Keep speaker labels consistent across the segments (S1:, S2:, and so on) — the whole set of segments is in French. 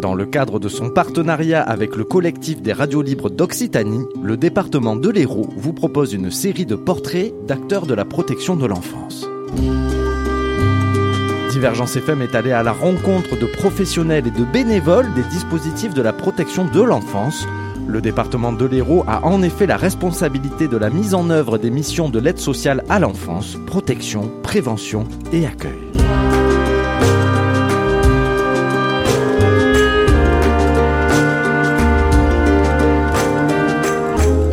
S1: Dans le cadre de son partenariat avec le collectif des radios libres d'Occitanie, le département de l'Hérault vous propose une série de portraits d'acteurs de la protection de l'enfance. Divergence FM est allé à la rencontre de professionnels et de bénévoles des dispositifs de la protection de l'enfance. Le département de l'Hérault a en effet la responsabilité de la mise en œuvre des missions de l'aide sociale à l'enfance, protection, prévention et accueil.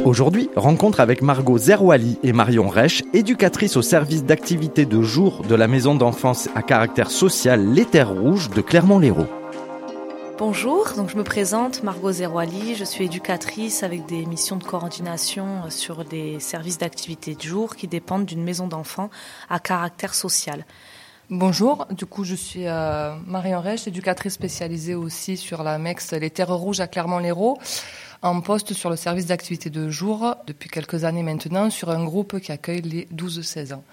S1: Aujourd'hui, rencontre avec Margot Zerwali et Marion Reich, éducatrices au service d'activité de jour de la maison d'enfance à caractère social Les Terres Rouges de Clermont-Lérault.
S2: Bonjour, donc je me présente Margot Zerwali, je suis éducatrice avec des missions de coordination sur des services d'activité de jour qui dépendent d'une maison d'enfants à caractère social.
S3: Bonjour, du coup je suis euh, Marion Reich, éducatrice spécialisée aussi sur la MEX Les Terres Rouges à Clermont-Lérault en poste sur le service d'activité de jour depuis quelques années maintenant sur un groupe qui accueille les 12-16 ans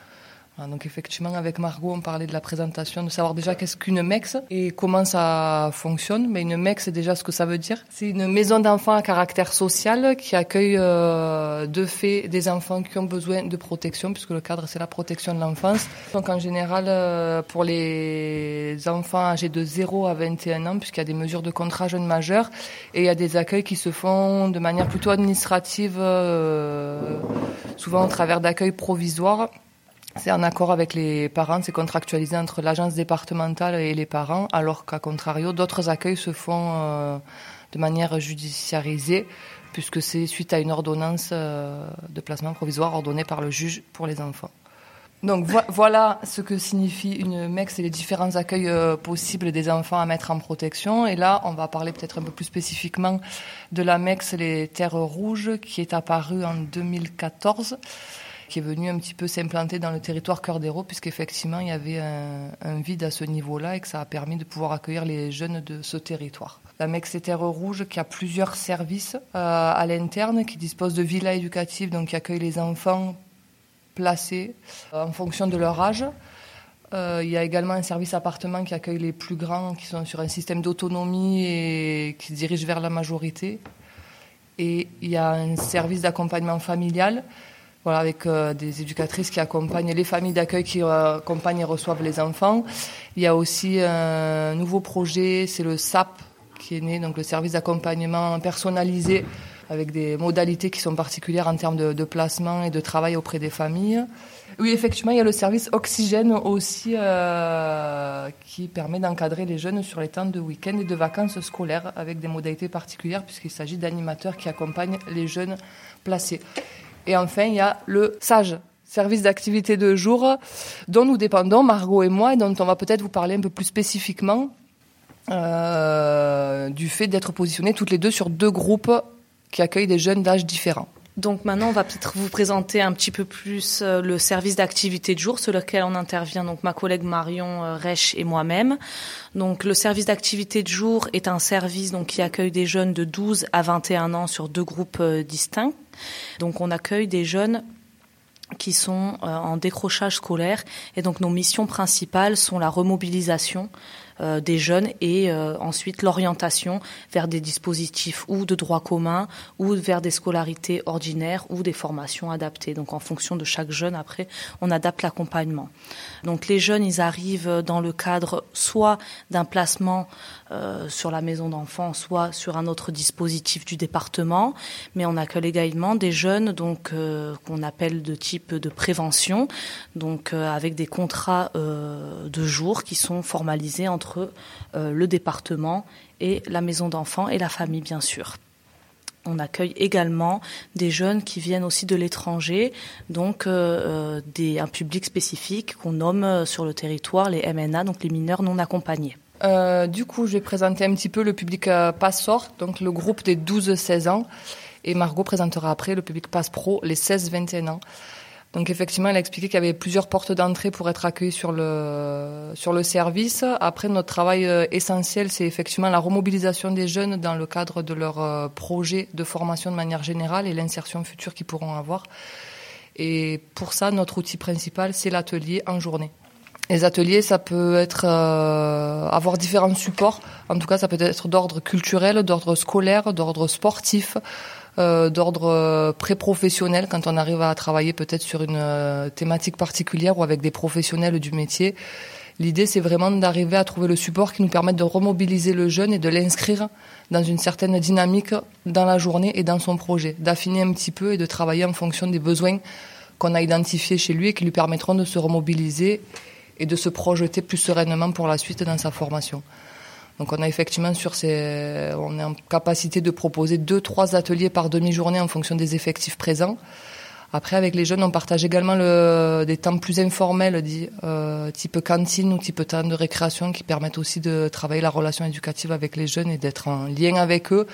S3: donc effectivement, avec Margot, on parlait de la présentation, de savoir déjà qu'est-ce qu'une MEX et comment ça fonctionne. Mais une MEX, c'est déjà ce que ça veut dire. C'est une maison d'enfants à caractère social qui accueille euh, de fait des enfants qui ont besoin de protection, puisque le cadre, c'est la protection de l'enfance. Donc en général, euh, pour les enfants âgés de 0 à 21 ans, puisqu'il y a des mesures de contrat jeune majeur, et il y a des accueils qui se font de manière plutôt administrative, euh, souvent au travers d'accueils provisoires c'est en accord avec les parents, c'est contractualisé entre l'agence départementale et les parents, alors qu'à contrario, d'autres accueils se font euh, de manière judiciarisée, puisque c'est suite à une ordonnance euh, de placement provisoire ordonnée par le juge pour les enfants. Donc voilà ce que signifie une MEX et les différents accueils euh, possibles des enfants à mettre en protection. Et là, on va parler peut-être un peu plus spécifiquement de la MEX Les Terres Rouges qui est apparue en 2014 qui est venu un petit peu s'implanter dans le territoire Cœur d'Hérault, puisqu'effectivement, il y avait un, vide à ce niveau-là et que ça a permis de pouvoir accueillir les jeunes de ce territoire. La MEX Terre Rouge, qui a plusieurs services euh, à l'interne, qui dispose de villas éducatives, donc qui accueille les enfants placés euh, en fonction de leur âge. Euh, il y a également un service appartement qui accueille les plus grands, qui sont sur un système d'autonomie et qui se dirigent vers la majorité. Et il y a un service d'accompagnement familial voilà, avec euh, des éducatrices qui accompagnent les familles d'accueil qui euh, accompagnent et reçoivent les enfants. Il y a aussi un nouveau projet, c'est le SAP qui est né, donc le service d'accompagnement personnalisé avec des modalités qui sont particulières en termes de, placement et de travail auprès des familles. Oui, effectivement, il y a le service Oxygène aussi euh, qui permet d'encadrer les jeunes sur les temps de week-end et de vacances scolaires avec des modalités particulières puisqu'il s'agit d'animateurs qui accompagnent les jeunes placés. Et enfin, il y a le SAGE, service d'activité de jour, dont nous dépendons, Margot et moi, et dont on va peut-être vous parler un peu plus spécifiquement euh, du fait d'être positionnés toutes les deux sur deux groupes qui accueillent des jeunes d'âge différents.
S2: Donc maintenant, on va peut-être vous présenter un petit peu plus euh, le service d'activité de jour sur lequel on intervient, donc ma collègue Marion euh, Reich et moi-même. Donc le service d'activité de jour est un service donc qui accueille des jeunes de 12 à 21 ans sur deux groupes distincts. Donc on accueille des jeunes qui sont euh, en décrochage scolaire et donc nos missions principales sont la remobilisation euh, des jeunes et euh, ensuite l'orientation vers des dispositifs ou de droit commun ou vers des scolarités ordinaires ou des formations adaptées. Donc en fonction de chaque jeune, après, on adapte l'accompagnement. Donc les jeunes, ils arrivent dans le cadre soit d'un placement euh, sur la maison d'enfants, soit sur un autre dispositif du département, mais on accueille également des jeunes donc qu'on appelle de type de prévention, donc avec des contrats de jour qui sont formalisés entre entre euh, le département et la maison d'enfants et la famille, bien sûr. On accueille également des jeunes qui viennent aussi de l'étranger, donc euh, euh, un public spécifique qu'on nomme sur le territoire les MNA, donc les mineurs non accompagnés.
S3: du coup, je vais présenter un petit peu le public Passort, donc le groupe des 12-16 ans, et Margot présentera après le public Passe Pro, les 16-21 ans. Donc effectivement, elle a expliqué qu'il y avait plusieurs portes d'entrée pour être accueilli sur le sur le service. Après, notre travail euh, essentiel, c'est effectivement la remobilisation des jeunes dans le cadre de leur euh, projet de formation de manière générale et l'insertion future qu'ils pourront avoir. Et pour ça, notre outil principal, c'est l'atelier en journée. Les ateliers, ça peut être euh, avoir différents supports. En tout cas, ça peut être d'ordre culturel, d'ordre scolaire, d'ordre sportif, euh, d'ordre euh, pré-professionnel quand on arrive à travailler peut-être sur une euh, thématique particulière ou avec des professionnels du métier. L'idée, c'est vraiment d'arriver à trouver le support qui nous permette de remobiliser le jeune et de l'inscrire dans une certaine dynamique dans la journée et dans son projet, d'affiner un petit peu et de travailler en fonction des besoins qu'on a identifiés chez lui et qui lui permettront de se remobiliser et de se projeter plus sereinement pour la suite dans sa formation. Donc on a effectivement sur ces, on est en capacité de proposer deux, trois ateliers par demi-journée en fonction des effectifs présents. Après, avec les jeunes, on partage également le, des temps plus informels, dit, euh, type cantine ou type temps de récréation, qui permettent aussi de travailler la relation éducative avec les jeunes et d'être en lien avec eux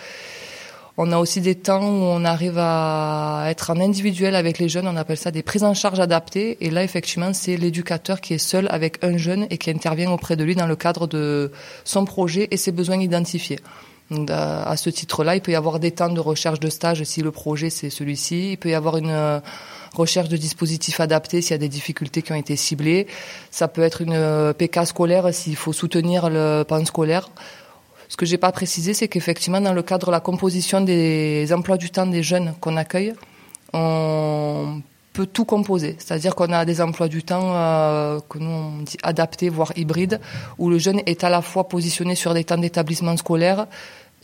S3: on a aussi des temps où on arrive à être en individuel avec les jeunes, on appelle ça des prises en charge adaptées. Et là, effectivement, c'est l'éducateur qui est seul avec un jeune et qui intervient auprès de lui dans le cadre de son projet et ses besoins identifiés. à ce titre-là, il peut y avoir des temps de recherche de stage si le projet c'est celui-ci. Il peut y avoir une euh, recherche de dispositifs adaptés s'il y a des difficultés qui ont été ciblées. Ça peut être une euh, PK scolaire s'il faut soutenir le pan scolaire. Ce que j'ai pas précisé, c'est qu'effectivement, dans le cadre de la composition des emplois du temps des jeunes qu'on accueille, on peut tout composer. C'est-à-dire qu'on a des emplois du temps euh, que nous on dit adaptés, voire hybrides, où le jeune est à la fois positionné sur des temps d'établissement scolaire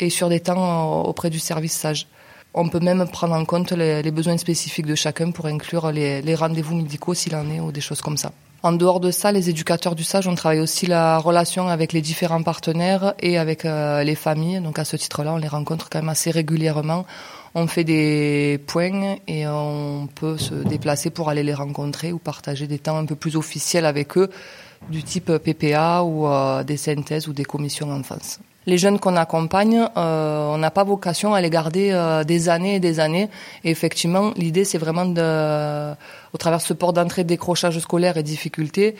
S3: et sur des temps euh, auprès du service sage. On peut même prendre en compte les, besoins spécifiques de chacun pour inclure les, les rendez-vous médicaux s'il en est ou des choses comme ça. En dehors de ça, les éducateurs du sage, on travaille aussi la relation avec les différents partenaires et avec euh, les familles. Donc à ce titre-là, on les rencontre quand même assez régulièrement. On fait des points et on peut se déplacer pour aller les rencontrer ou partager des temps un peu plus officiels avec eux, du type PPA ou euh, des synthèses ou des commissions enfance les jeunes qu'on accompagne, euh, on n'a pas vocation à les garder euh, des années et des années. Et effectivement, l'idée, c'est vraiment de, au travers ce port d'entrée, décrochage scolaire et difficultés,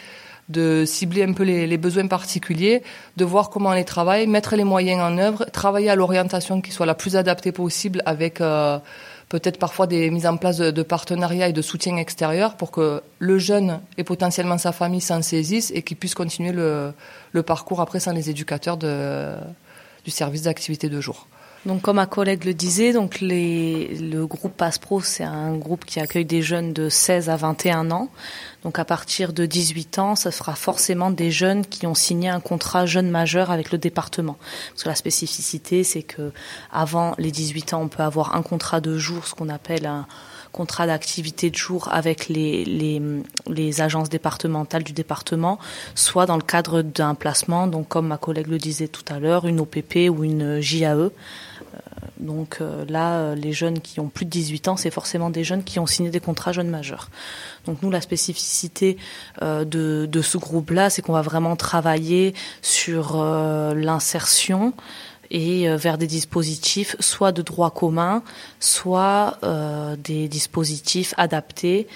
S3: de cibler un peu les, les, besoins particuliers, de voir comment on les travaille, mettre les moyens en œuvre, travailler à l'orientation qui soit la plus adaptée possible avec euh, peut-être parfois des mises en place de, partenariats et de soutien extérieur pour que le jeune et potentiellement sa famille s'en saisissent et qu'il puisse continuer le, parcours après sans les éducateurs du service d'activité de jour.
S2: Donc, comme ma collègue le disait, donc les, le groupe Passpro, c'est un groupe qui accueille des jeunes de 16 à 21 ans. Donc, à partir de 18 ans, ce sera forcément des jeunes qui ont signé un contrat jeune majeur avec le département. Parce que la spécificité, c'est que avant les 18 ans, on peut avoir un contrat de jour, ce qu'on appelle un contrat d'activité de jour avec les, les, les, agences départementales du département, soit dans le cadre d'un placement, donc comme ma collègue le disait tout à l'heure, une OPP ou une JAE. Euh, donc euh, là, euh, les jeunes qui ont plus de 18 ans, c'est forcément des jeunes qui ont signé des contrats jeunes majeurs. Donc nous, la spécificité de, de ce groupe-là, c'est qu'on va vraiment travailler sur l'insertion et vers des dispositifs soit de droit commun, soit des dispositifs adaptés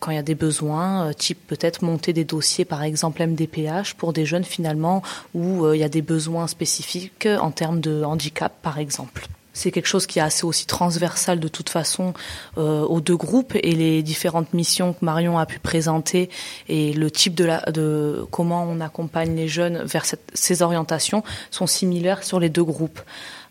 S2: quand il y a des besoins, type peut-être monter des dossiers par exemple MDPH pour des jeunes finalement où il y a des besoins spécifiques en termes de handicap par exemple. C'est quelque chose qui est assez aussi transversal de toute façon euh, aux deux groupes et les différentes missions que Marion a pu présenter et le type de, la, de comment on accompagne les jeunes vers ces orientations sont similaires sur les deux groupes.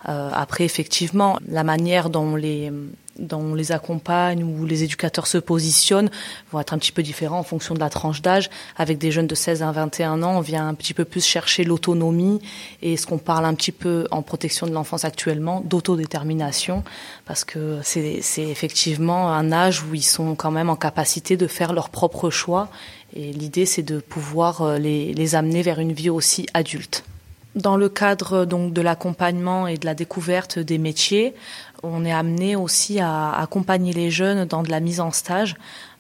S2: Euh, après, effectivement, la manière dont les dont on les accompagne ou les éducateurs se positionnent vont être un petit peu différents en fonction de la tranche d'âge. Avec des jeunes de 16 à 21 ans, on vient un petit peu plus chercher l'autonomie et ce qu'on parle un petit peu en protection de l'enfance actuellement, d'autodétermination, parce que c'est effectivement un âge où ils sont quand même en capacité de faire leurs propres choix et l'idée c'est de pouvoir euh, les, les amener vers une vie aussi adulte. Dans le cadre donc de l'accompagnement et de la découverte des métiers, on est amené aussi à accompagner les jeunes dans de la mise en stage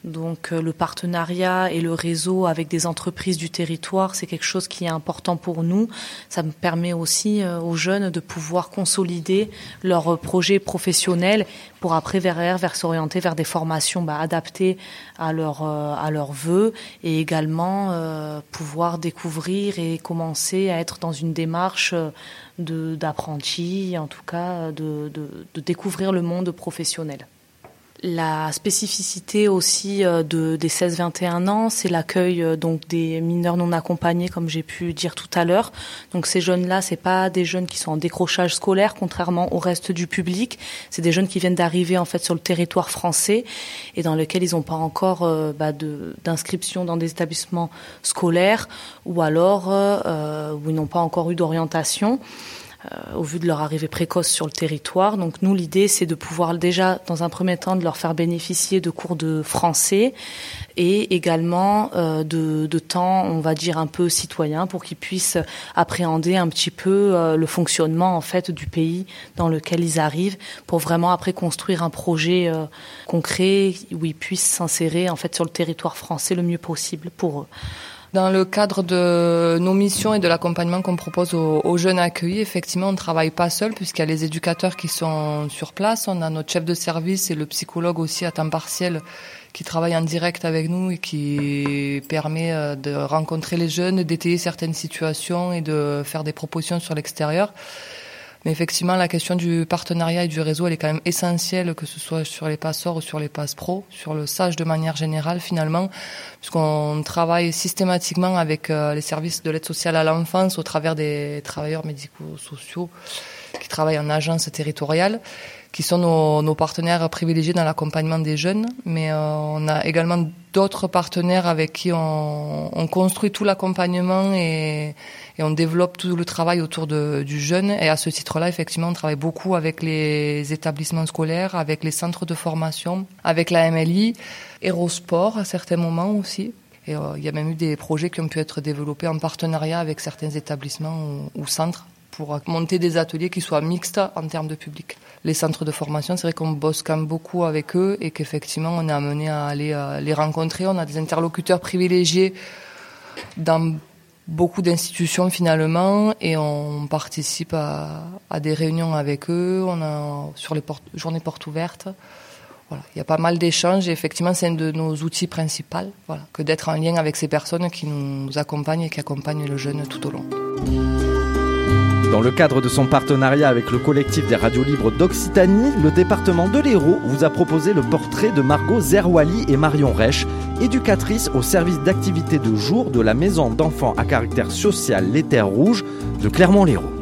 S2: donc euh, le partenariat et le réseau avec des entreprises du territoire, c'est quelque chose qui est important pour nous. Ça me permet aussi euh, aux jeunes de pouvoir consolider leurs projets professionnels pour après vers, vers s'orienter vers des formations bah, adaptées à leurs euh, à leurs vœux et également pouvoir découvrir et commencer à être dans une démarche d'apprenti, en tout cas de, de, de découvrir le monde professionnel. La spécificité aussi euh, de, des 16-21 ans, c'est l'accueil euh, donc des mineurs non accompagnés, comme j'ai pu dire tout à l'heure. Donc ces jeunes-là, c'est pas des jeunes qui sont en décrochage scolaire, contrairement au reste du public. C'est des jeunes qui viennent d'arriver en fait sur le territoire français et dans lequel ils n'ont pas encore euh, bah, d'inscription dans des établissements scolaires ou alors euh, où ils n'ont pas encore eu d'orientation. Euh, au vu de leur arrivée précoce sur le territoire. Donc nous, l'idée, c'est de pouvoir déjà, dans un premier temps, de leur faire bénéficier de cours de français et également euh, de, temps, on va dire, un peu citoyen pour qu'ils puissent appréhender un petit peu euh, le fonctionnement en fait du pays dans lequel ils arrivent, pour vraiment après construire un projet concret où ils puissent s'insérer en fait sur le territoire français le mieux possible pour eux.
S3: Dans le cadre de nos missions et de l'accompagnement qu'on propose aux, jeunes accueillis, effectivement, on ne travaille pas seul puisqu'il y a les éducateurs qui sont sur place. On a notre chef de service et le psychologue aussi à temps partiel qui travaille en direct avec nous et qui permet euh, de rencontrer les jeunes, d'étayer certaines situations et de faire des propositions sur l'extérieur. Mais effectivement, la question du partenariat et du réseau, elle est quand même essentielle, que ce soit sur les passeurs ou sur les passes pro, sur le sage de manière générale finalement, puisqu'on travaille systématiquement avec euh, les services de l'aide sociale à l'enfance au travers des travailleurs médico-sociaux qui travaillent en agence territoriale, qui sont nos, nos partenaires privilégiés dans l'accompagnement des jeunes. Mais euh, on a également d'autres partenaires avec qui on, on construit tout l'accompagnement et, et, on développe tout le travail autour de, du jeune. Et à ce titre-là, effectivement, on travaille beaucoup avec les établissements scolaires, avec les centres de formation, avec la MLI, Aérosport à certains moments aussi. Et euh, il y a même eu des projets qui ont pu être développés en partenariat avec certains établissements ou, ou centres pour monter des ateliers qui soient mixtes en termes de public. Les centres de formation, c'est vrai qu'on bosse quand même beaucoup avec eux et qu'effectivement on est amené à aller euh, les rencontrer. On a des interlocuteurs privilégiés dans beaucoup d'institutions finalement et on participe à, des réunions avec eux. On a sur les journées portes ouvertes. Voilà, il y a pas mal d'échanges et effectivement c'est un de nos outils principaux, que d'être en lien avec ces personnes qui nous accompagnent et qui accompagnent le jeune tout au long.
S1: Dans le cadre de son partenariat avec le collectif des radios libres d'Occitanie, le département de l'Hérault vous a proposé le portrait de Margot Zerwali et Marion Reich, éducatrices au service d'activité de jour de la maison d'enfants à caractère social Les Terres Rouges de Clermont-Lérault.